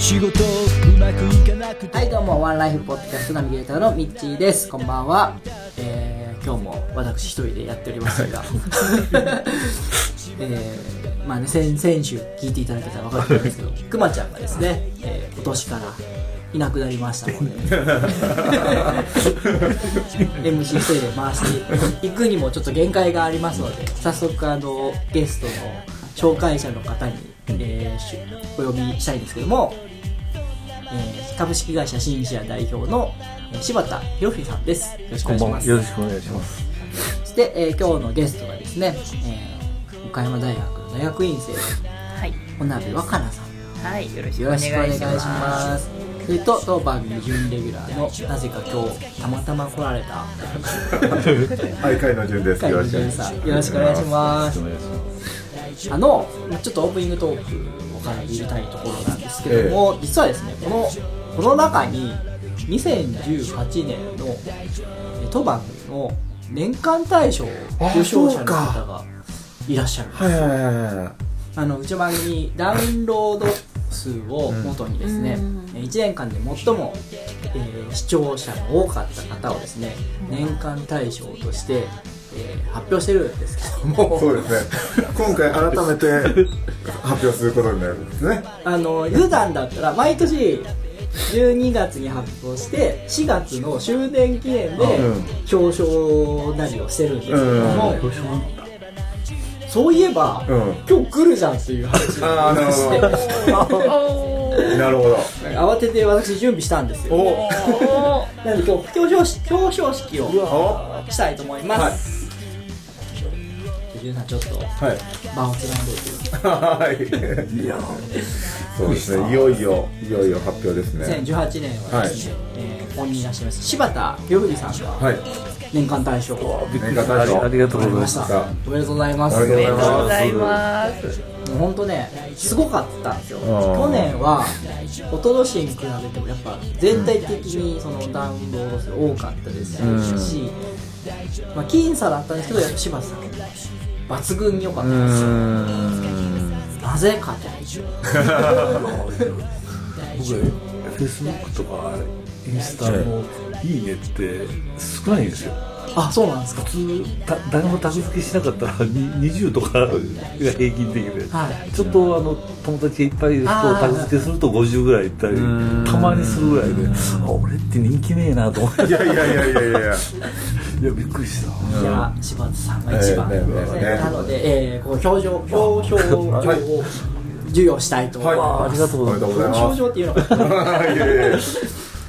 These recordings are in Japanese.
仕事うまくいかなくて。はいどうもワンライフポッドキャストナビゲーターのミッチーです。こんばんは、えー、今日も私一人でやっておりますが。えー、まあね先先週聞いていただけたら分かると思うんですけど くまちゃんがですね、えー今年からいなくなりましたので。MC 一人で回していくにもちょっと限界がありますので早速あのゲストの紹介者の方に、えーしお呼びしたいんですけども、えー株式会社シンシア代表のえー柴田博文さんですよろしくお。願いしますよろしくお願いします。そして、えー今日のゲストがですね、えー岡山大学の大学院生はい、小鍋若菜さんはい、よろしくよお願いしろしくお願いします。それと当番組準レギュラーのなぜか今日たまたま来られたはい、海野潤です。よろしくお願いします。潤さんよろしくお願いしますお願いします。あのまあちょっとオープニングトークをから入れたいところなんですけども、実はですねこのこの中に2018年のえ当番組の年間大賞受賞者の方がいらっしゃるんですはいはいはいはい。あのうちの番組ダウンロード数を元にですね、1年間で最も、えー視聴者が多かった方をですね年間大賞として、えー発表してるんですけども そうですね。今回改めて発表することになるんですね。あの普段だったら毎年12月に発表して4月の終電記念でうん表彰なりをしてるんですけども、うんそういえば、うん今日来るじゃんっていう話ああ、なるほど。なるほど。慌てて私準備したんですよおなので今日表彰式表彰式をおしたいと思います。じゅんさんちょっとはい。場をつないでいてはい。いや、そうですね。いよいよ、いよいよ発表ですね。2018年はですね、えーここにいらっしゃいます柴田博文さんがはい。年間大賞を年間大賞ありがとうございまし。たたおめでとうございますありおめでがとうございまます。もう本当ねすごかったんですよー去年は一昨年に比べてもやっぱ全体的にそのダウンロード数多かったですし、まあ、僅差だったんですけどやっぱ柴田さん抜群に良かったんですよ。なぜかと僕はフェイスブックとかインスタのいいねって少ないんですよ。あそうなんですか。普通た誰もタグ付けしなかったらに20とかが平均的で、はい。ちょっとあの友達がいっぱいいる人をタグ付けすると50ぐらいいったりたまにするぐらいであ俺って人気ねえなと思って。いやいやいやいやいや。いやびっくりした。いや柴田さんが一番、ええねなので、えー、この表情表彰状を授与したいと思います、あありがとうございます。表彰状っていうの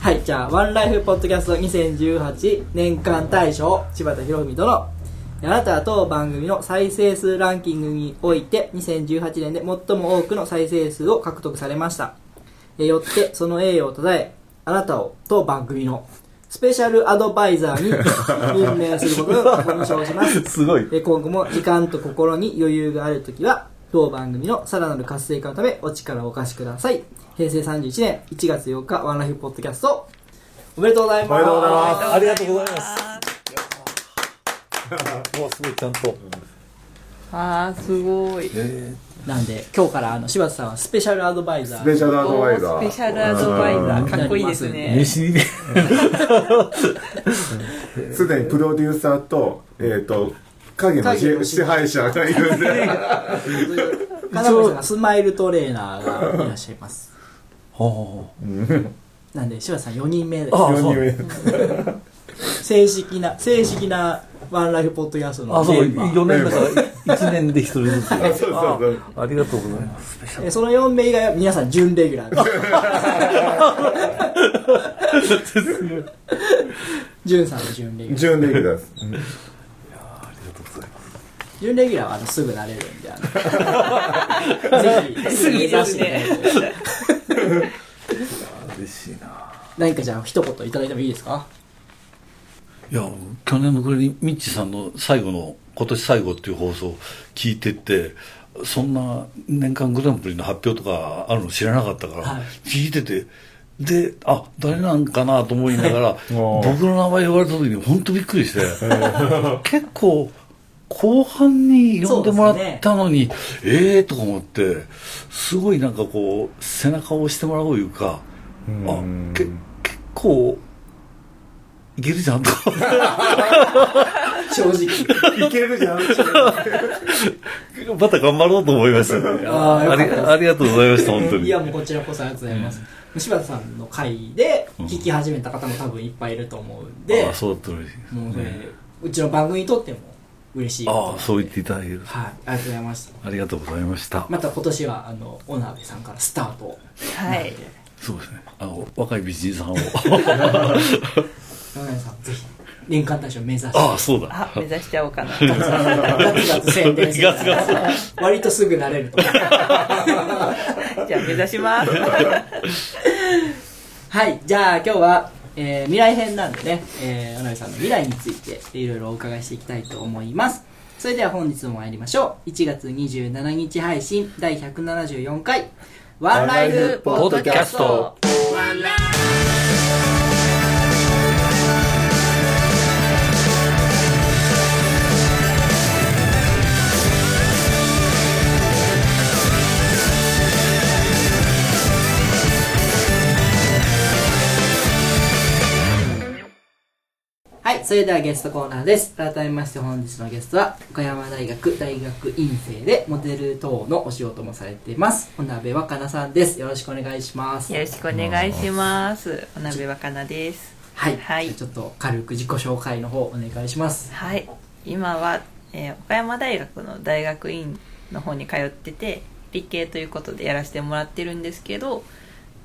はい、じゃあ、ワンライフポッドキャスト2018年間大賞、柴田博文殿。あなたは当番組の再生数ランキングにおいて、2018年で最も多くの再生数を獲得されました。えよって、その栄誉をたたえ、あなたを当番組のスペシャルアドバイザーに 任命することを認証します。すごい。え今後も時間と心に余裕があるときは、当番組のさらなる活性化のためお力をお貸しください。平成31年1月8日、ワンライフポッドキャスト、おめでとうございます。おめでとうございますありがとうございます。もうすごいちゃんと。あー、すごい。えなんで、今日からあの柴田さんはスペシャルアドバイザー。スペシャルアドバイザー。スペシャルアドバイザー、かっこいいですー、ね。飯にね。すでにプロデューサーと、えっ、と、影の影の支支配者がいるんで。金森さんがスマイルトレーナーがいらっしゃいます。はなんで、柴田さん4人目です。ああ四人目正式な、正式なワンライフポッドキャストのあ、そう、メンバー4年だから、1年で1人ずつ。そうそうそうあありがとうございます。えその4名以外は皆さん準レギュラーです。準さんの準レギュラー。準レギュラーです。ありがとうございます。準レギュラーはあのすぐ慣れるんで すぐ嬉しいな何かじゃあ一言いただいてもいいですか？いや去年の暮れにミッチさんの最後の今年最後っていう放送聞いててそんな年間グランプリの発表とかあるの知らなかったから、はい。聞いててであ誰なんかなと思いながら 僕の名前言われた時に本当びっくりして 結構後半に呼んでもらったのに、ええー、とか思ってすごいなんかこう背中を押してもらおういうかあけ結構いけるじゃんとか 正直いけるじゃんまた頑張ろうと思いましたね。ありありがとうございました、本当に。いやもうこちらこそありがとうございます、柴田さんの回で聞き始めた方も多分いっぱいいると思うんで、ああ、そうだったら嬉しい。もうそれうちの番組にとっても嬉しいああ、そう言っていただける。はいありがとうございましたありがとうございました。また今年はあの小鍋さんからスタートはいそうですね。あの、若い美人さんを。小鍋さんぜひ年間大賞目指して。ああ、そうだ。あ目指しちゃおうかな。ガツガツ宣伝して。ガツガツ割とすぐ慣れると。じゃあ目指します。はいじゃあ今日は、えー未来編なんでね、えー、さんの未来についていろいろお伺いしていきたいと思います。それでは本日も参りましょう。1月27日配信第174回ワンライフポッドキャスト。はい、それではゲストコーナーです。改めまして本日のゲストは、岡山大学大学院生でモデル等のお仕事もされています。小鍋若菜さんです。よろしくお願いします。よろしくお願いしますお鍋若菜ですはい、はいちょっと軽く自己紹介の方お願いします。はい今は、えー岡山大学の大学院の方に通ってて理系ということでやらせてもらってるんですけど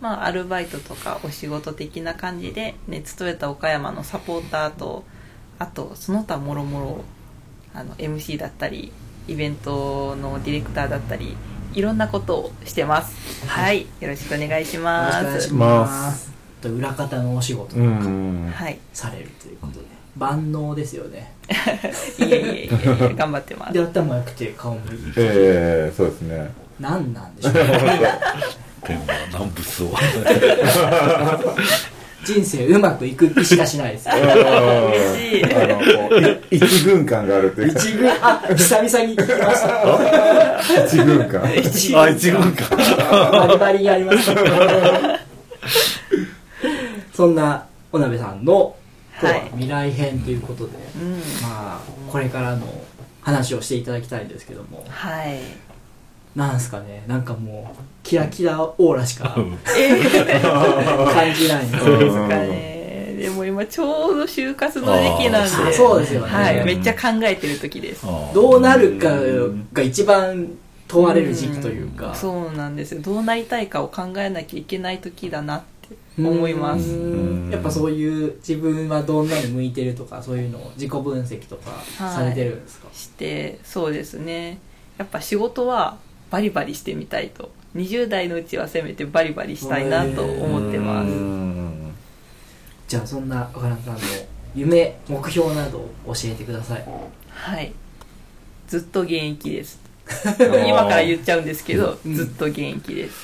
まあアルバイトとかお仕事的な感じで熱トヨタ岡山のサポーターとあとその他もろもろあの MC だったりイベントのディレクターだったりいろんなことをしてます。はい、よろしくお願いしよろますしくお願いします。と裏方のお仕事うなんかん。はい。されるということで、万能ですよね。いえいえいえ頑張ってます。で、頭良くて顔もいい。ええそうですね。何なんでしょう 天は難物を。人生うまくいく気しかしないです。しいあのこうい一軍感があるという。か一軍、あ、久々に聞きました。一軍感。あ、一軍か。バリバリにあります。そんな、お鍋さんの、今日ははい未来編ということで、うん。まあ、これからの話をしていただきたいんですけども、はいなんすかね、なんかもう、キラキラオーラしかえ 感じない。ん。ですよ。そうですかね。でも今ちょうど就活の時期なんあでーそうですよね。はい、めっちゃ考えてる時です。どうなるかが一番問われる時期というか。そうなんですよ。どうなりたいかを考えなきゃいけない時だなって思います。やっぱそういう自分はどんなに向いてるとかそういうのを自己分析とかされてるんですか、してそうですね。やっぱ仕事はバリバリしてみたいと。20代のうちはせめてバリバリしたいなと思ってます。うん。じゃあそんな岡田さんの夢目標などを教えてください。はい。ずっと現役です。今から言っちゃうんですけど、うん。ずっと現役です。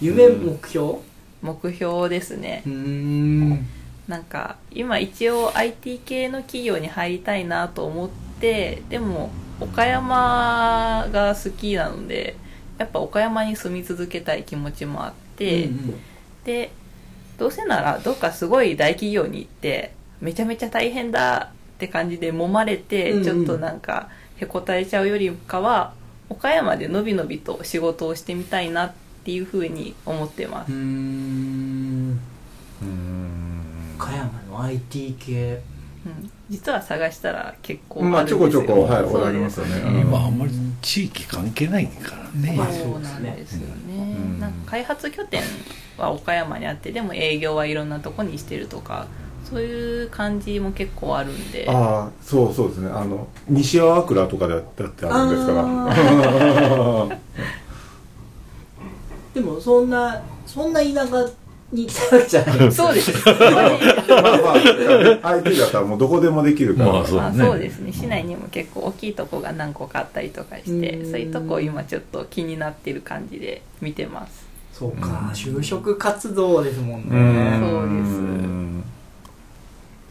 夢目標？目標ですね。うーん。なんか今一応 IT 系の企業に入りたいなと思ってでも岡山が好きなのでやっぱ岡山に住み続けたい気持ちもあって、うんでどうせならどっかすごい大企業に行ってめちゃめちゃ大変だって感じで揉まれて、うんうん。ちょっとなんかへこたれちゃうよりかは岡山でのびのびと仕事をしてみたいなっていうふうに思ってます。うーん。うん。岡山の IT 系。うん実は探したら結構まああるんですよ。ちょこちょこはいそうおられますよね。今あんまり地域関係ないからね。まあそうなんですよね、うん。なんか開発拠点は岡山にあってでも営業はいろんなとこにしてるとかそういう感じも結構あるんで。ああそうそうですね。あの西粟倉とかだってあるんですから。でもそんなそんな田舎に行きたいわけじゃないそうです。まあまあ IT だったらもうどこでもできるから、まあそうまあ、そうですね市内にも結構大きいとこが何個かあったりとかしてうんそういうとこを今ちょっと気になってる感じで見てますそうか就職活動ですもんうねん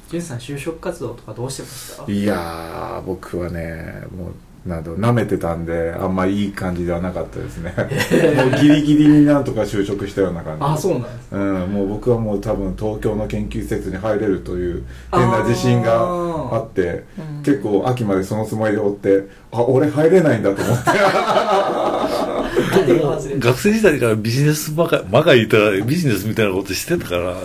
ジュンさん就職活動とかどうしてましたいやー僕はねもうなんだろう舐めてたんであんまいい感じではなかったですね。もうギリギリになんとか就職したような感じあそうなんですうん、もう僕はもう多分東京の研究施設に入れるという変な自信があってうん。結構秋までそのつもりでおってあ俺入れないんだと思って。学生時代からビジネスばかばかりいたらビジネスみたいなことしてたからね、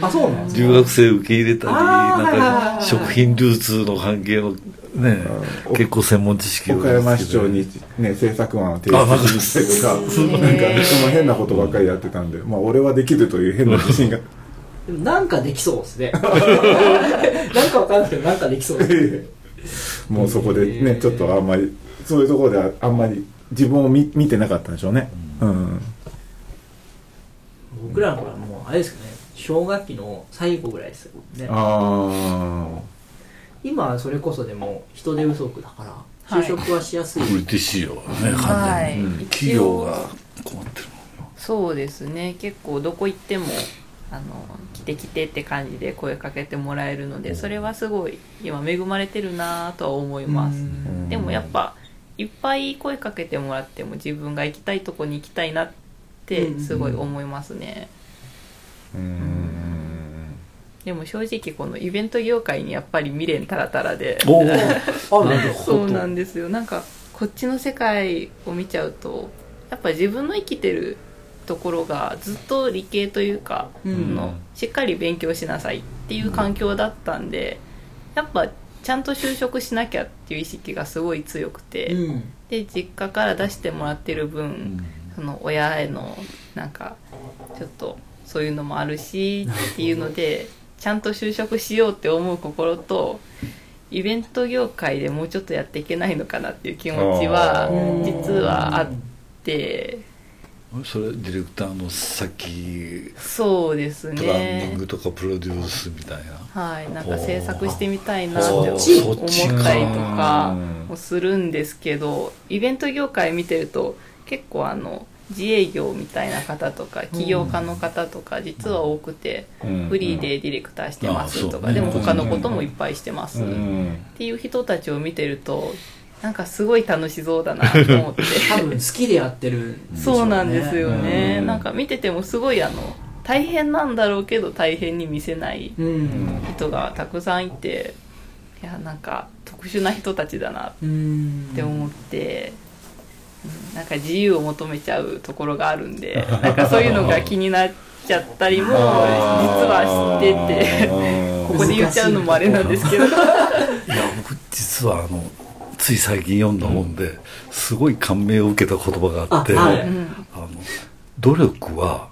あそうなんですか。留学生受け入れたりなんか食品流通の関係のねうん。結構専門知識を岡山市長にね政策案を提出してとかなんかその変なことばっかりやってたんでまあ俺はできるという変な自信が。でもなんかできそうですね。なんかわかんない。けどなんかできそうですもうそこでねちょっとあんまりそういうところではあんまり自分を見見てなかったんでしょうね。うん。僕らの頃はもうあれですかね。小学期の最後ぐらいですよね。あ今はそれこそでも人手不足だからはい。就職はしやすい、ブリティッシュよねは完全に、い、うん。企業が困ってるそうですね。結構どこ行ってもあの来て来てって感じで声かけてもらえるのでそれはすごい今恵まれてるなとは思います。ん。でもやっぱいっぱい声かけてもらっても自分が行きたいとこに行きたいなってすごい思いますね。ーうんでも正直このイベント業界にやっぱり未練たらたらで。そうなんですよ。なんかこっちの世界を見ちゃうとやっぱ自分の生きてるところがずっと理系というか、うん。のしっかり勉強しなさいっていう環境だったんでやっぱちゃんと就職しなきゃっていう意識がすごい強くて、うん。で実家から出してもらってる分、その親へのなんかちょっとそういうのもあるしっていうのでちゃんと就職しようって思う心とイベント業界でもうちょっとやっていけないのかなっていう気持ちは実はあって。それディレクターのさっきそうですプランニンねグとかプロデュースみたいな。はいなんか制作してみたいなって思ったりとかもするんですけどイベント業界見てると結構あの自営業みたいな方とか起業家の方とか実は多くてうん。フリーでディレクターしてますとかでも他のこともいっぱいしてます。っうん。ていう人たちを見てるとなんかすごい楽しそうだなと思って。多分好きでやってるね。そうなんですよね。うん。なんか見ててもすごいあの大変なんだろうけど大変に見せないうん。人がたくさんいていやなんか特殊な人たちだなうんって思って、うんなんか自由を求めちゃうところがあるんで なんかそういうのが気になっちゃったりも実はしててここで言っちゃうのもあれなんですけど。いや僕実はあのつい最近読んだ本ですごい感銘を受けた言葉があってあはい。うんあの努力は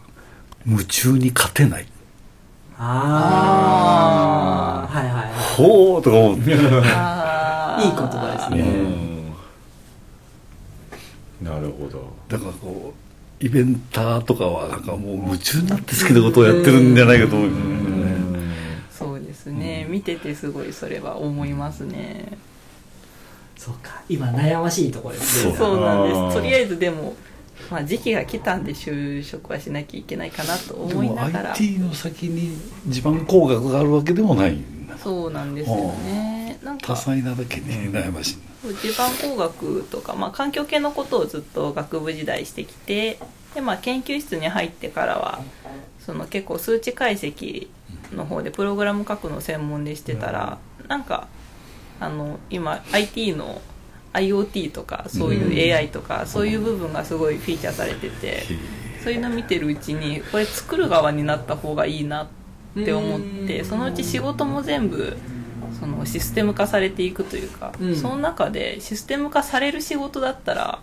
夢中に勝てない。ああはいはいはほうとか思って。いいい言葉ですねなるほど。だからこうイベンターとかはなんかもう夢中になって好きなことをやってるんじゃないかと思う、そうですね。見ててすごいそれは思いますね。そうか。今悩ましいところですね。そう。なんです。とりあえずでも、まあ、時期が来たんで就職はしなきゃいけないかなとでも思いながら。IT の先に地盤工学があるわけでもない。んだそうなんですよね。なん多か彩なだけに悩ましい。地盤工学とか、まあ、環境系のことをずっと学部時代してきてで、まあ、研究室に入ってからはその結構数値解析の方でプログラム書くの専門でしてたら、なんかあの今 IT の IoT とかそういう AI とか、そういう部分がすごいフィーチャーされてて、そういうの見てるうちにこれ作る側になった方がいいなって思ってうん。そのうち仕事も全部そのシステム化されていくというか、うん。その中でシステム化される仕事だったら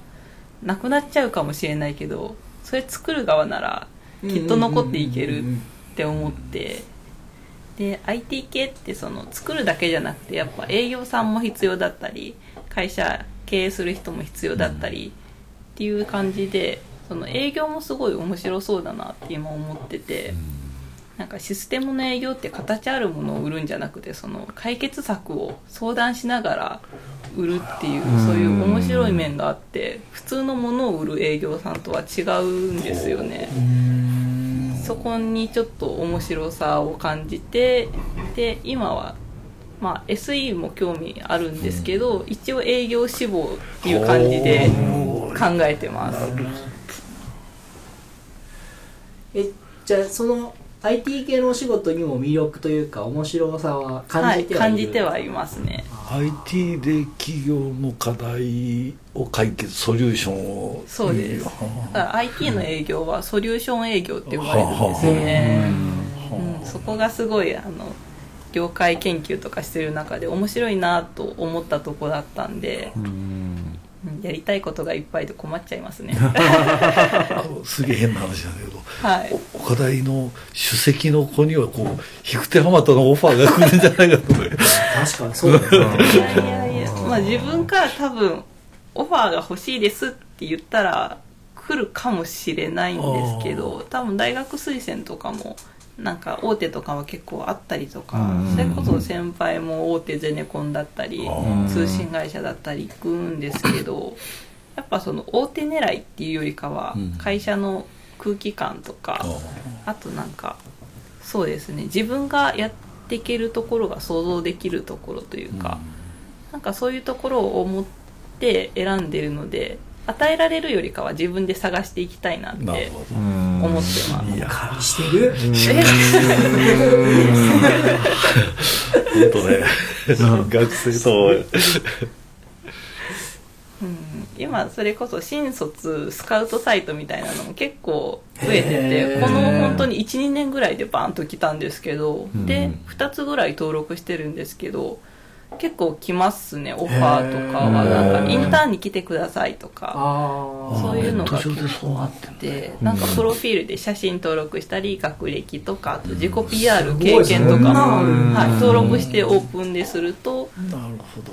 なくなっちゃうかもしれないけどそれ作る側ならきっと残っていけるって思ってで IT 系ってその作るだけじゃなくてやっぱ営業さんも必要だったり会社経営する人も必要だったりっていう感じでその営業もすごい面白そうだなって今思っててなんかシステムの営業って形あるものを売るんじゃなくてその解決策を相談しながら売るっていうそういう面白い面があって普通のものを売る営業さんとは違うんですよね。そこにちょっと面白さを感じてで今は、まあ、SE も興味あるんですけど、一応営業志望っていう感じで考えてます。えじゃあその IT 系のお仕事にも魅力というか面白さは感じてはいる、はい、感じてはいますね。IT で企業の課題を解決ソリューションを。そうです。だから IT の営業はソリューション営業って呼ばれるんですよね、うん、そこがすごいあの業界研究とかしてる中で面白いなと思ったとこだったんで、うんやりたいことがいっぱいで困っちゃいますね。すげえ変な話なんだけど、はい、岡大の首席の子にはこう引く手浜とのオファーが来るんじゃないかと 確かにそうだよねいやいやいやまあ自分から多分オファーが欲しいですって言ったら来るかもしれないんですけど多分大学推薦とかもなんか大手とかは結構あったりとかうんそれこそ先輩も大手ゼネコンだったりうん通信会社だったり行くんですけどやっぱその大手狙いっていうよりかはうん。会社の空気感とかああとなんかそうですね自分がやっていけるところが想像できるところというか、なんかそういうところを思って選んでるので与えられるよりかは自分で探していきたいなって思思ってます。いや感じしてる？本当ね。学生とうん。今それこそ新卒スカウトサイトみたいなのも結構増えててこの本当に12年ぐらいでバーンと来たんですけどうん。で2つぐらい登録してるんですけど結構来ますねオファーとかは。なんかインターンに来てくださいとか。そういうのが結そうな構あって。なんかプロフィールで写真登録したり学歴とかあと自己 PR 経験とかも、はい、登録してオープンですると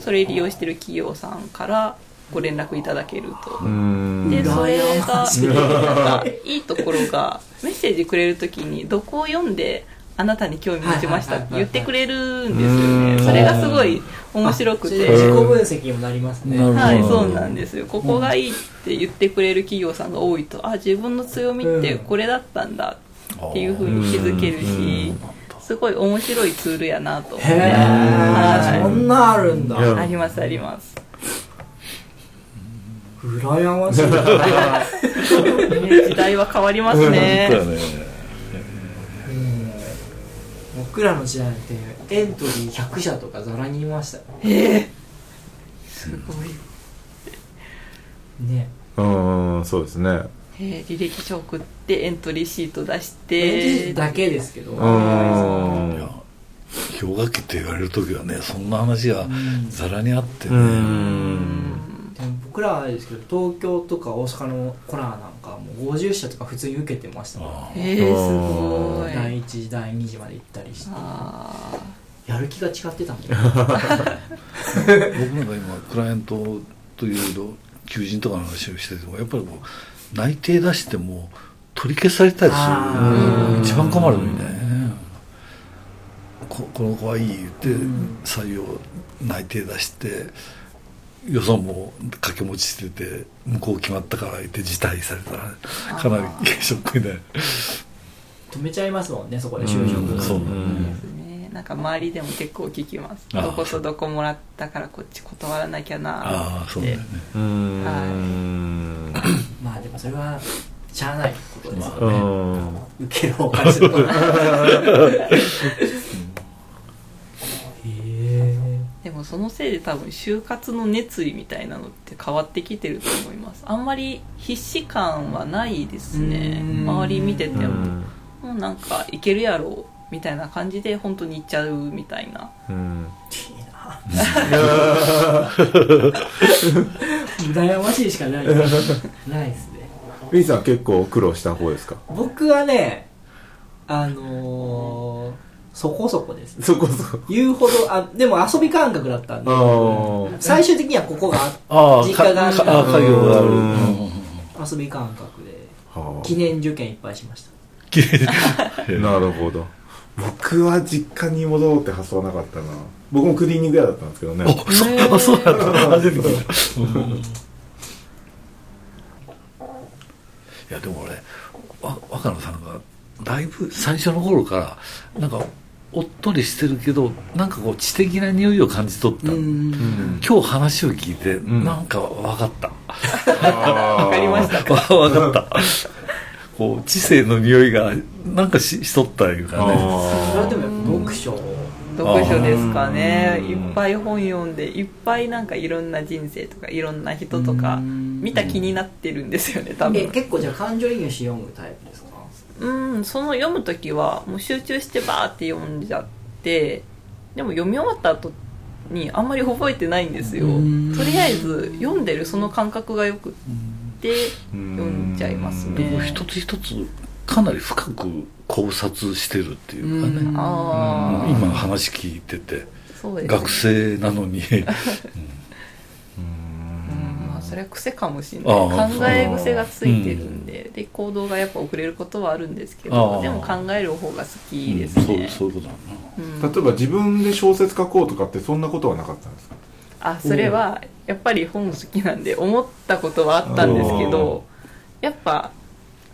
それ利用してる企業さんからご連絡いただけると。うん。でそれ羨がい。なんかいいところがメッセージくれるときにどこを読んであなたに興味持ちましたって言ってくれるんですようん。ねそれがすごい面白くて。自己分析にもなりますね。はいそうなんですよ。ここがいいって言ってくれる企業さんが多いとあ自分の強みってこれだったんだっていうふうに気づけるしすごい面白いツールやなと。思ってはそんなあるんだ。ありますあります。羨ましい。ね 時代は変わりますね僕らの時代ってエントリー100社とかざらにいましたよすごい。ね。うんそうですね。えー履歴書送ってエントリーシート出しエントリてーだけですけど。うん。氷河期って言われる時はねそんな話がん。ざらにあってうねん。でも僕らはあれですけど東京とか大阪のコラなんかもう50社とか普通に受けてました。からあえー、すごい。第1次第2次まで行ったりして。あやる気が違ってたもんね。僕なんか今クライアントというと求人とかの話をしててもやっぱりこう内定出しても取り消されたりすある一番困るみたいなねここの子はいい言ってん。採用内定出して予算も掛け持ちしてて向こう決まったから言って辞退されたらかなりショックで。止めちゃいますもんねそこで就職。うんそう。うんですね。なんか周りでも結構聞きます。どことどこもらったからこっち断らなきゃなああそうだよね。うん。まあでもそれはしゃあないことですようね、ん受ける方からすると へえでもそのせいで多分就活の熱意みたいなのって変わってきてると思います。あんまり必死感はないですね。うん。周り見てても、うん。もうなんかいけるやろみたいな感じで本当に行っちゃうみたいな。うん。いいな 羨ましいしかない。ないですね。ウィンさん結構苦労した方ですか？僕はねあのーそこそこです。そこそこ。言うほどあでも遊び感覚だったんで。最終的にはここがああ実家があるからかか家業がある。遊び感覚で。はあ。記念受験いっぱいしました。綺麗 なるほど。僕は実家に戻ろうって発想はなかったな。僕もクリーニング屋だったんですけどね。あそうあそうやった。初めていやでも俺わ若野さんがだいぶ最初の頃からなんかおっとりしてるけどなんかこう知的な匂いを感じ取った、うん。今日話を聞いて、ん。なんか分かった。わかりました分かった。こう知性の匂いがなんかししとったいうかねそれはでも読書。読書ですかね。うんいっぱい本読んでいっぱいなんかいろんな人生とかいろんな人とかうん。見た気になってるんですよね多え分結構じゃあ感情移入して読むタイプ？うんその読む時はもう集中してバーって読んじゃってでも読み終わった後にあんまり覚えてないんですよ。うん。とりあえず読んでるその感覚がよくって読んじゃいますでもね一つ一つかなり深く考察してるっていうかね、今の話聞いてて。そうですね。学生なのに それは癖かもしれない。考え癖がついてるんで,、で行動がやっぱ遅れることはあるんですけどでも考える方が好きですうんそうね、そういうことだな。うん。例えば自分で小説書こうとかってそんなことはなかったんですか？あそれはやっぱり本好きなんで思ったことはあったんですけどやっぱ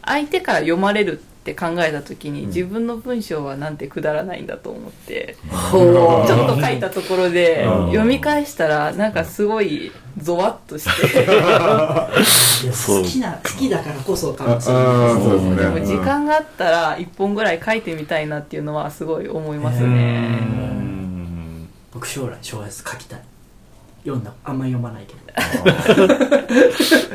相手から読まれるって考えた時に自分の文章はなんてくだらないんだと思って、ほちょっと書いたところでうん。読み返したらなんかすごいゾワッとして。好きな好きだからこそかもしれあない。ですね。でも時間があったら一本ぐらい書いてみたいなっていうのはすごい思いますうねん。僕将来小説書きたい。読んだあんまり読まないけど。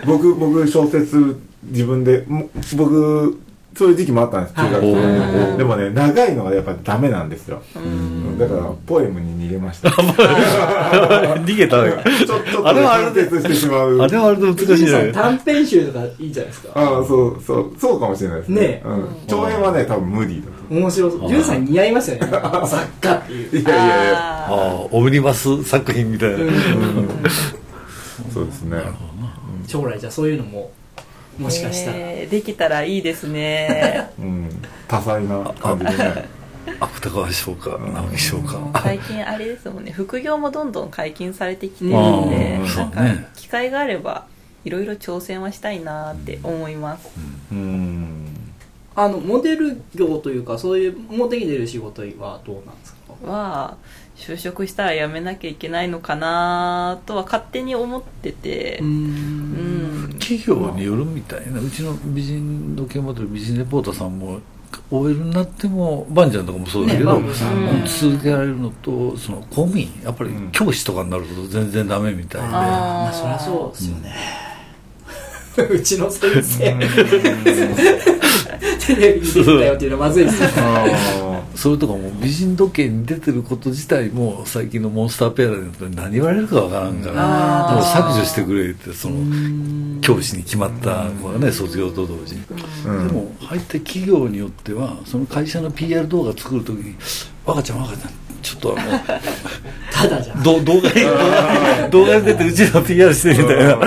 僕僕小説自分でも僕そういう時期もあったんです中学校はいででもね長いのがやっぱダメなんですよ。うん。だからポエムに逃げました。ちょ 逃げたねちょっとあれはあれでしてしまう。あれはあれで難しい短編集とかいいじゃないですか。ああそうそうそうかもしれないですね。ねうん、長編はね多分無理だと。面白そう。潤さん似合いますよね。作家っていう。いやいやいや。あああオムニバス作品みたいな、そうですね。将来じゃあそういうのもーもしかしたら、ねできたらいいですね。うん多彩な感じでね。芥川賞か直木賞か最近あれですもんね副業もどんどん解禁されてきてるうんんでうんなんか機会があればいろいろ挑戦はしたいなって思いますうんあのモデル業というかそういう表に出る仕事はどうなんですかは就職したら辞めなきゃいけないのかなとは勝手に思ってて。ううん。ん企業によるみたいな。うちの美人時計モデル美人レポーターさんも OL になってもバンちゃんとかもそうだけど、ね続けられるのとその公務員やっぱりうん教師とかになると全然ダメみたいで、あー。まあそりゃそうですよね、うちの先生。テレビに出てたよっていうのはまずいですよそれとかもう美人時計に出てること自体も最近のモンスターペアレントに何言われるかわからんからもう削除してくれってそのうん。教師に決まった子がね卒業と同時に。でも入って企業によってはその会社の PR 動画作るときに「若ちゃん若ちゃんちょっとあの ただじゃん。ど動画に 動画に出てうちの PR してみたいな。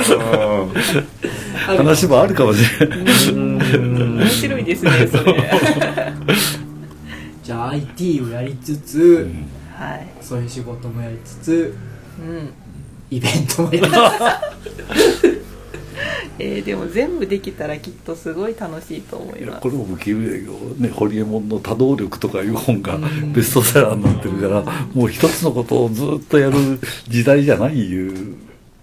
話もあるかもしれない面白いですねそれ じゃあ IT をやりつつ、はい。そういう仕事もやりつつうん。イベントもやりつ えーでも全部できたらきっとすごい楽しいと思います。これも受けるけどねホリエモンの「多動力」とかいう本がベストセラーになってるからもう一つのことをずっとやる時代じゃないいう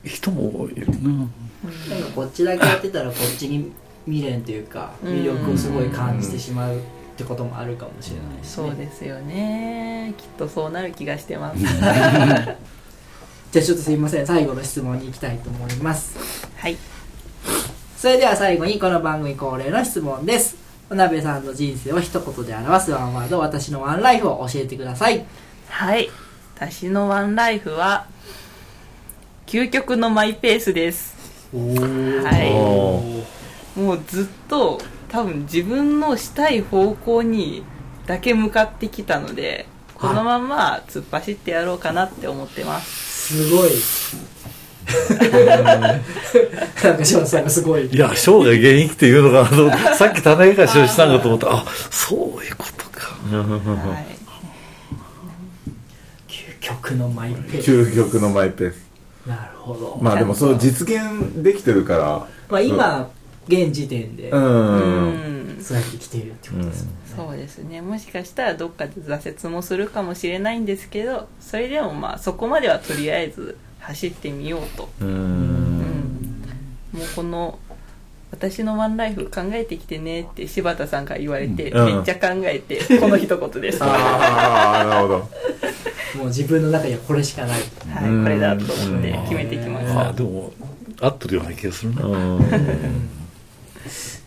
人もいるなつなんかこっちだけやってたらこっちに未練というか魅力をすごい感じてしまうってこともあるかもしれないね。そうですよね。きっとそうなる気がしてます。じゃあちょっとすいません。最後の質問に行きたいと思います。はい。それでは最後にこの番組恒例の質問です。お鍋さんの人生を一言で表すワンワード私のワンライフを教えてください。はい。私のワンライフは究極のマイペースです。はい。もうずっと多分自分のしたい方向にだけ向かってきたのでこのまま突っ走ってやろうかなって思ってます。すごい。なんか柴田さんがすごい。いや生涯現役っていうのかなと思って さっき種明かしをしたんかと思った。あそういうことか。はい。究極のマイペース。究極のマイペース。なるほど。まあでもその実現できてるから。まあ今、現時点で。うん、うん。そうやってきているってことですね、そうですね。もしかしたらどっかで挫折もするかもしれないんですけどそれでもまあそこまではとりあえず走ってみようと、ううん。んもうこの私のワンライフ考えてきてねって柴田さんから言われて、うん。めっちゃ考えてこの一言です、はああなるほど。もう自分の中にはこれしかない。い、これだと思って決めてきました。あでも合ってるような気がするな、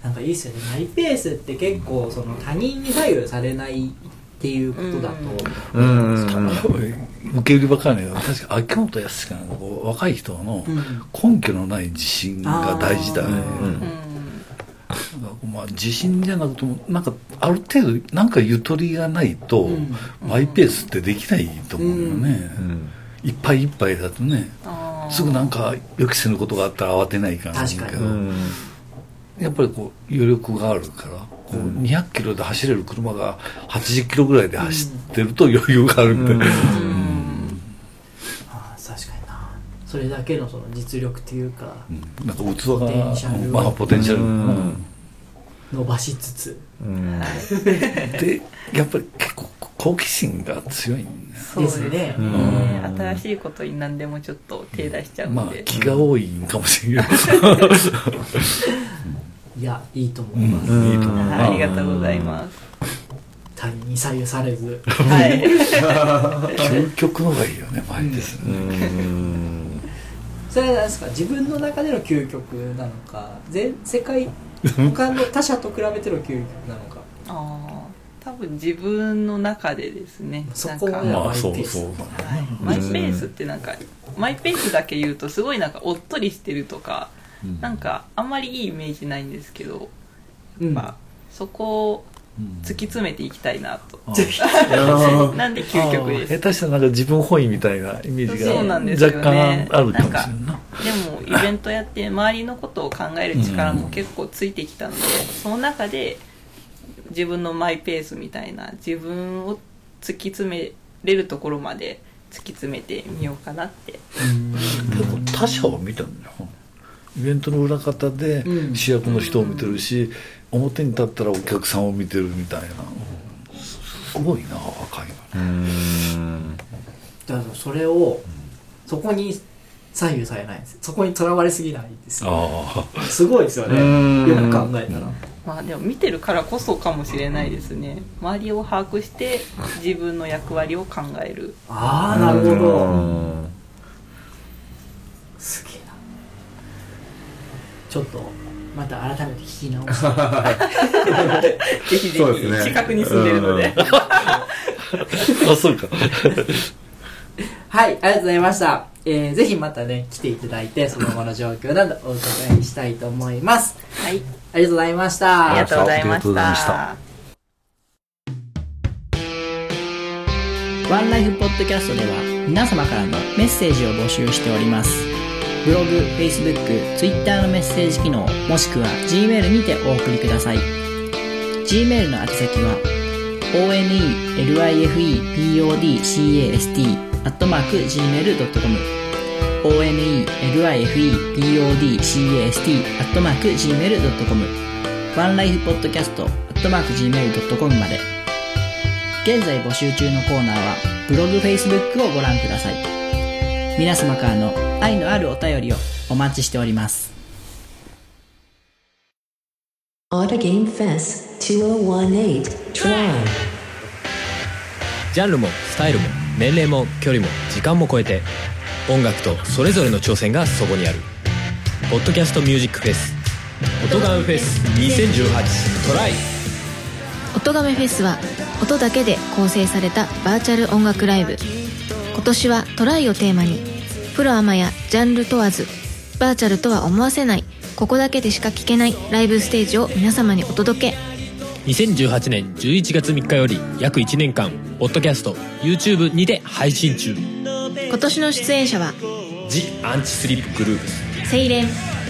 なんかいいっすよね。マイペースって結構その他人に左右されないっていうことだと、う。ん受け売りばっかりだけど確か秋元康かなんかこう若い人の根拠のない自信が大事だね、あー。うん。なんかまあ自信じゃなくてもなんかある程度なんかゆとりがないと、ん。マイペースってできないと思うよね、いっぱいいっぱいだとね。すぐなんか予期せぬことがあったら慌てないから確かに。けど、やっぱりこう余力があるからこう200キロで走れる車が80キロぐらいで走ってると余裕があるみたいな、あー確かにな。それだけのその実力っていうかうん。なんか器ポテンシャルが、まあ、ポテンシャル、うん。伸ばしつつ。うん。でやっぱり結構好奇心が強いんですね。ですね。新しいことに何でもちょっと手出しちゃうまあので、気が多いんかもしれない いやいいと思います、うん。いいと思う。はいありがとうございます。他人に左右されず。はい。究極のがいいよね前ですね、それは何ですか自分の中での究極なのか全世界他の他者と比べての究極なのか。ああ多分自分の中でですね。そこまではまあそうそうはい。マイペースってなんかマイペースだけ言うとすごいなんかおっとりしてるとか、なんかあんまりいいイメージないんですけど、うん。まあそこを突き詰めていきたいなと、あ なんで究極です。下手したらなんか自分本位みたいなイメージそうなんですよがね。若干あるかもしれんな。でもイベントやって周りのことを考える力も結構ついてきたので、その中で自分のマイペースみたいな自分を突き詰めれるところまで突き詰めてみようかなって。結構他者を見たんだよイベントの裏方でうん。主役の人を見てるし、表に立ったらお客さんを見てるみたいな、すごいな若いの。だからそれをそこに左右されないんです。そこにとらわれすぎないんですよ。ああ。すごいですよね。うん。よく考えたら。まあでも見てるからこそかもしれないですね。周りを把握して自分の役割を考える。ああなるほど。すげちょっとまた改めて聞き直してぜひぜそうですねひ近くに住んでるので、あそうかはい、ありがとうございました。えー、ぜひまたね、来ていただいて、その後の状況などお伺いしたいと思います。はいありがとうございました。ありがとうございまありがとうございまししたワンライフポッドキャストでは皆様からのメッセージを募集しております。ブログ、Facebook、Twitter のメッセージ機能、もしくは Gmail にてお送りください。Gmail の宛先は onelifepodcast アットマーク gmail.com onelifepodcast アットマーク gmail.com ワンライフポッドキャストアットマーク gmail.com まで。現在募集中のコーナーはブログ、Facebook をご覧ください。皆様からの愛のあるお便りをお待ちしております。Auto Game Fest 2018 Try. ジャンルもスタイルも年齢も距離も時間も超えて音楽とそれぞれの挑戦がそこにある「ポッドキャストミュージックフェス」「音ガンフェス2018トライ」音亀フェスは音だけで構成されたバーチャル音楽ライブ。今年はトライをテーマにプロアマやジャンル問わずバーチャルとは思わせないここだけでしか聴けないライブステージを皆様にお届け。2018年11月3日より約1年間ポッドキャスト YouTube にて配信中。今年の出演者は「ジ・アンチスリップグループス。セイレン」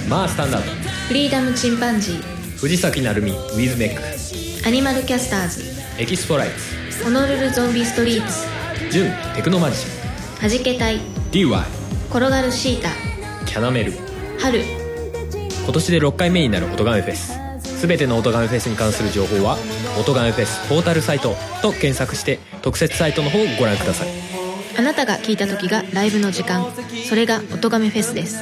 マースタンダード。フリーダムチンパンジー藤崎鳴海ウィズメック。アニマルキャスターズエキスポライツ。ホノルルゾンビストリーツジュンテクノマジシはじけたい DY 転がるシータ。キャナメル。春。今年で6回目になる音亀フェス。全ての音亀フェスに関する情報は「音亀フェスポータルサイト」と検索して特設サイトの方をご覧ください。あなたが聞いた時がライブの時間。それが音亀フェスです。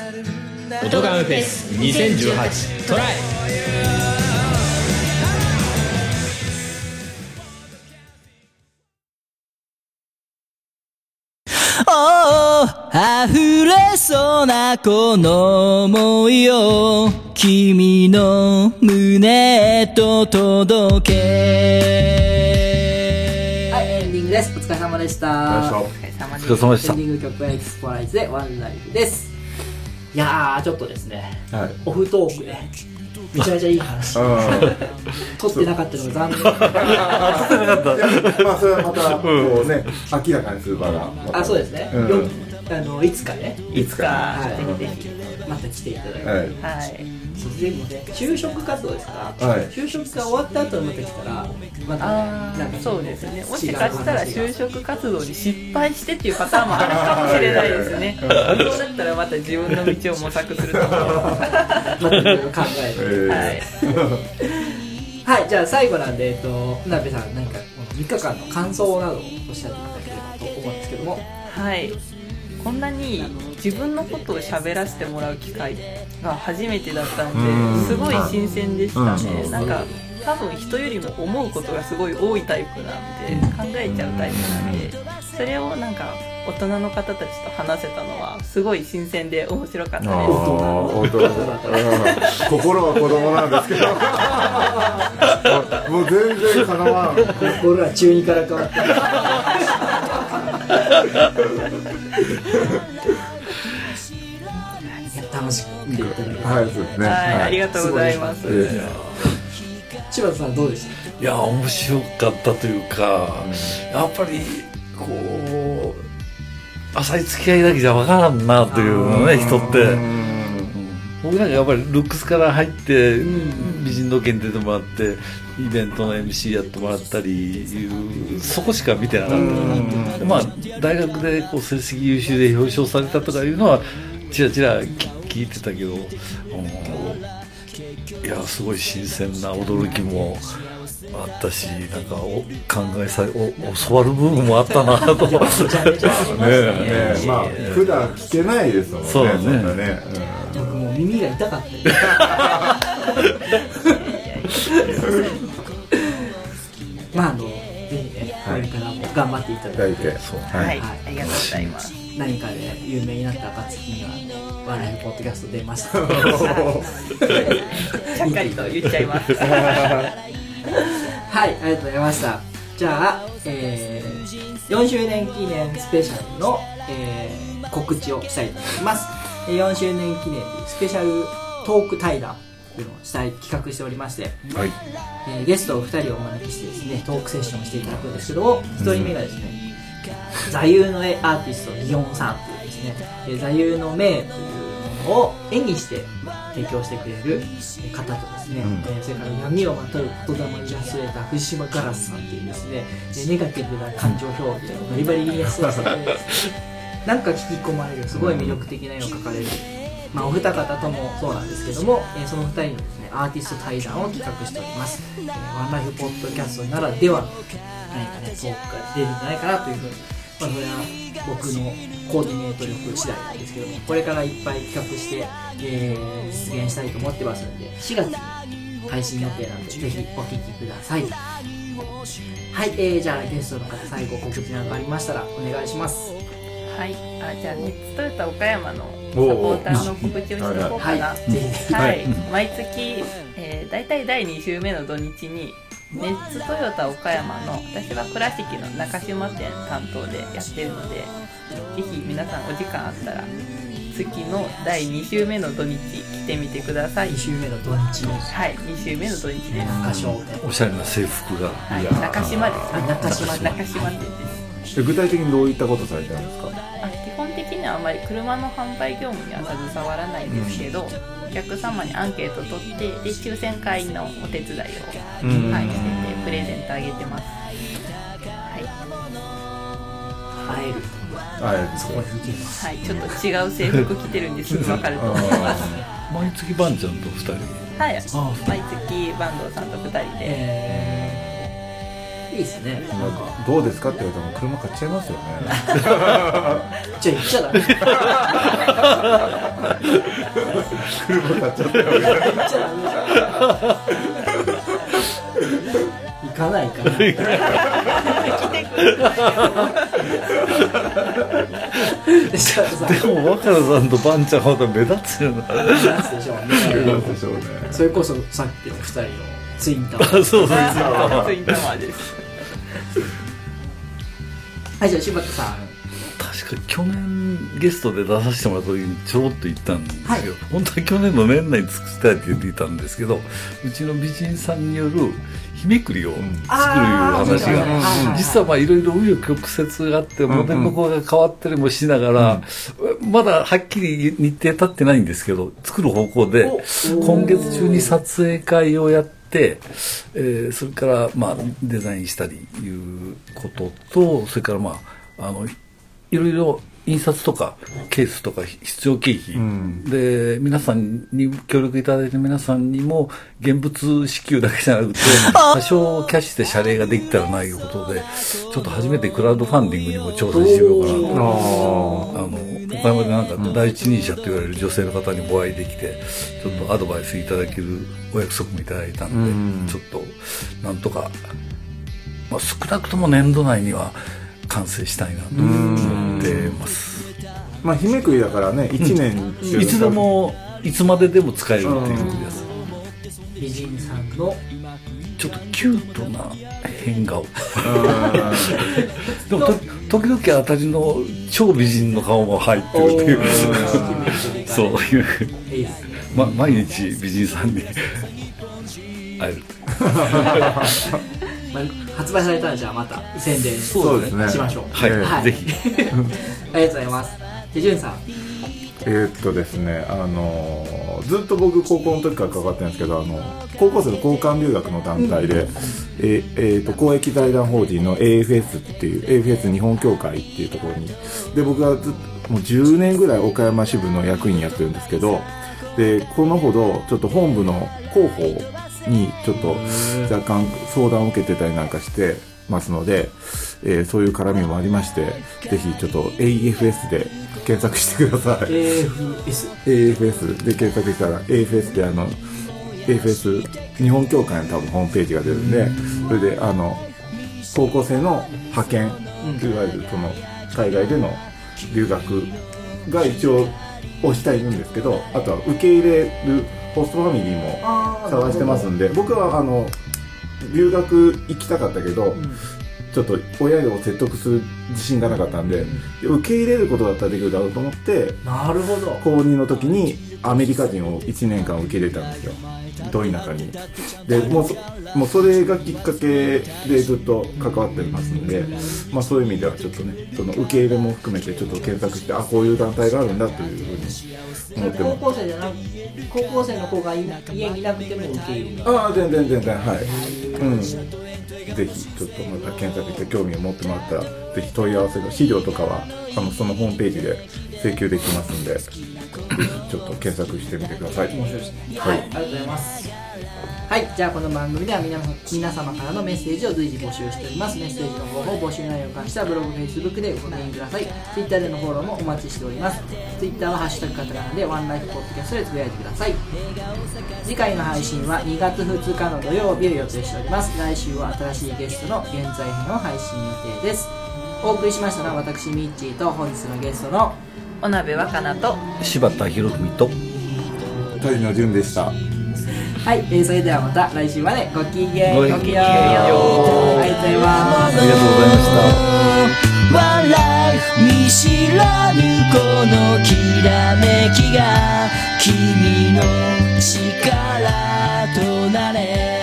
音亀フェス2018トライこの想いを君の胸へと届け。はいエンディングです。お疲れ様でした。お疲れ様ですお疲れ様でした。エンディング曲はエクスポライズでワンライフです。いやーちょっとですね。はい。オフトークでめちゃめちゃいい話。うん 撮ってなかったのが残念。まあそれはまたこうね明らかにする場が。またあそうですね、うん。よあのいつかね。いつか。はい。ぜひぜまた来ていただいて、はい。はい。そうでもね就職活動ですか？ら、はい。就職が終わった後にまた来たらまたあねなんかあそうですね。もしかしたら就職活動に失敗してっていうパターンもあるかもしれないですね。そうだったらまた自分の道を模索すると。思いまたいろいろ考えて、えーはいはいじゃあ最後なんでえっと船部さん何かこの3日間の感想などをおっしゃっていただければと思うんですけどもはいこんなに自分のことを喋らせてもらう機会が初めてだったうん。んですごい新鮮でしたね。うん。なんか多分人よりも思うことがすごい多いタイプなんで考えちゃうタイプなんでそれをなんか大人の方たちと話せたのはすごい新鮮で面白かったです。心は子供なんですけど。もう全然かなわん。俺ら中2から変わって楽しく見ていたはいそうですねはい、ありがとうございます。いやいや柴田さんどうでした？いや面白かったというか、やっぱりこう浅い付き合いだけじゃ分からんなというのね人って。うん僕なんかやっぱりルックスから入って美人の検定でもらってイベントの MC やってもらったりいうそこしか見てなかった。からまあ大学でこう成績優秀で表彰されたとかいうのはちらちら聞いてたけど、うんいやすごい新鮮な驚きもあったしなんかお考えさお教わる部分もあったな と。ね。ねえ。まあ普段聞けないですもんねそうだね耳が痛かったよ まああのぜひねこれからも頑張っていただいてはいありがとうございます。何かで有名になった暁には笑いポッドキャスト出ました ちゃっかりと言っちゃいます。はい、ありがとうございました。じゃあ、えー、4周年記念スペシャルの、えー告知をしたいと思います。えー4周年記念でスペシャルトーク対談というのをしたい企画しておりまして、はい。えーゲストを2人お招きしてですね、トークセッションをしていただくんですけども、1人目がですね、座右の絵アーティスト、ギヨンさんというですね、えー座右の銘というものを絵にして提供してくれるえー方とですね、うん。えーそれから闇をまとう言霊イラストレーター、藤島ガラスさんというですね、えーネガティブな感情表現をバリバリイラストされてですね、なんか引き込まれる、すごい魅力的な絵を描かれる、まあ、お二方ともそうなんですけども、えーその二人のですね、アーティスト対談を企画しております。えーワンライフポッドキャストならでは、何かね、トークが出るんじゃないかなというふうに、まあ、それは僕のコーディネート力次第なんですけども、これからいっぱい企画して、えー実現したいと思ってますので、4月に配信予定なんで、ぜひお聞きください。はい、えー、じゃあゲストの方、最後告知などありましたらお願いします。はい、あじゃあネッツトヨタ岡山のサポーターの告知をしていこうかな。はい。はい、毎月、えー、大体第2週目の土日にネッツトヨタ岡山の私は倉敷の中島店担当でやってるのでぜひ皆さんお時間あったら月の第2週目の土日来てみてください。2週目の土日。のはい。2週目の土日です。中商店。おしゃれな制服が。はい。中島です。あ中島。中島店ですで具体的にどういったことされてるんですか？あ基本的にはあまり車の販売業務には携わらないんですけど、お客様にアンケート取ってで抽選会のお手伝いを、うん。はい、しててプレゼントあげてます。はい、会える。あえそこに行きます。はい、ちょっと違う制服着てるんです。ぐ分かると思います。毎月ばんちゃんと二人？はい。毎月坂東さんと2人で。えー、いいですね。なんかどうですかって言われたら車買っちゃいますよね。じゃあ行っちゃダメ車買っちゃったよ。ね行っちゃダメ行かないかな でも若菜さんとばんちゃんはまた目立つよな。なんつでしょうね。なんでしょうね。それこそさっきの二人のツインタワー。そうそう。ツインタワーです。はいじゃあ柴田さん。確か去年ゲストで出させてもらった時にちょろっと言ったんですよ、はい。本当は去年の年内に作りたいって言っていたんですけどうちの美人さんによる日めくりを作るいう話が実はまあいろいろ紆余曲折があってモデルの子が変わったりもしながら、まだはっきり日程立ってないんですけど作る方向でお今月中に撮影会をやって、えーそれからまあデザインしたりいうこととそれからまああのいろいろ印刷とかケースとか必要経費、ん。で皆さんに協力いただいた皆さんにも現物支給だけじゃなくて 多少キャッシュで謝礼ができたらないいうことでちょっと初めてクラウドファンディングにも挑戦してみようかなと。ああの岡山でなんか第一人者と言われる女性の方にお会いできてちょっとアドバイスいただけるお約束もいただいたので、うん。ちょっとなんとか、まあ、少なくとも年度内には完成したいなと思ってますーまあ日めくりだからね1年いつでもいつまででも使えるっていうやつ。美人さんのちょっとキュートな変顔。あ でもと時々当たりの超美人の顔も入ってるっていう。そういう。いいですね。ま、毎日美人さんに会えるまあ、発売されたらじゃあまた宣伝しそうですね。ましょう。はい、はい。ぜひ。ありがとうございます。でじゅんさん。えーっとですねあのーずっと僕高校の時から関わってるんですけどあの高校生の交換留学の団体で、えーえーと公益財団法人の AFS っていう AFS 日本協会っていうところに。で僕はずっともう10年ぐらい岡山支部の役員やってるんですけどでこのほどちょっと本部の広報にちょっと若干相談を受けてたりなんかしてますので、えーそういう絡みもありましてぜひちょっと AFS で検索してください。AFS AFS で検索したら AFS であの AFS 日本協会の多分ホームページが出るんでそれであの高校生の派遣、いわゆるその海外での留学が一応推しているんですけどあとは受け入れるホストファミリーも探してますんで僕はあの留学行きたかったけど、ちょっと親を説得する自信がなかったんで、受け入れることだったらできるだろうと思ってなるほど。高2の時にアメリカ人を1年間受け入れたんですよ。ど田舎に。でもうそもうそれがきっかけでずっと関わってますんで、まあ、そういう意味ではちょっとねその受け入れも含めてちょっと検索してあこういう団体があるんだというふうに思って高校生じゃなく高校生の子がいな家にいなくても受け入れるああ全然全然はい。うん。ぜひちょっとまた検索して興味を持ってもらったらぜひ問い合わせの資料とかはあのそのホームページで請求できますんでぜひちょっと検索してみてください。面白いですね。ははいい、ありがとうございますはいじゃあこの番組では皆皆様からのメッセージを随時募集しております。メッセージの方法募集内容に関してはブログ Facebook でご確認ください。Twitter でのフォローもお待ちしております。Twitter は「ハッシュタグカタカナ」でワンライフポッドキャストでつぶやいてください。次回の配信は2月2日の土曜日を予定しております。来週は新しいゲストの現在編を配信予定です。お送りしましたのは私ミッチーと本日のゲストのお鍋若菜と柴田博文と谷野潤でしたはい、えーそれではまた来週までごきげんよう。ごきげんよう。ありがとうございます。ありがとうございました。笑い見知らぬこのきらめきが君の力となれ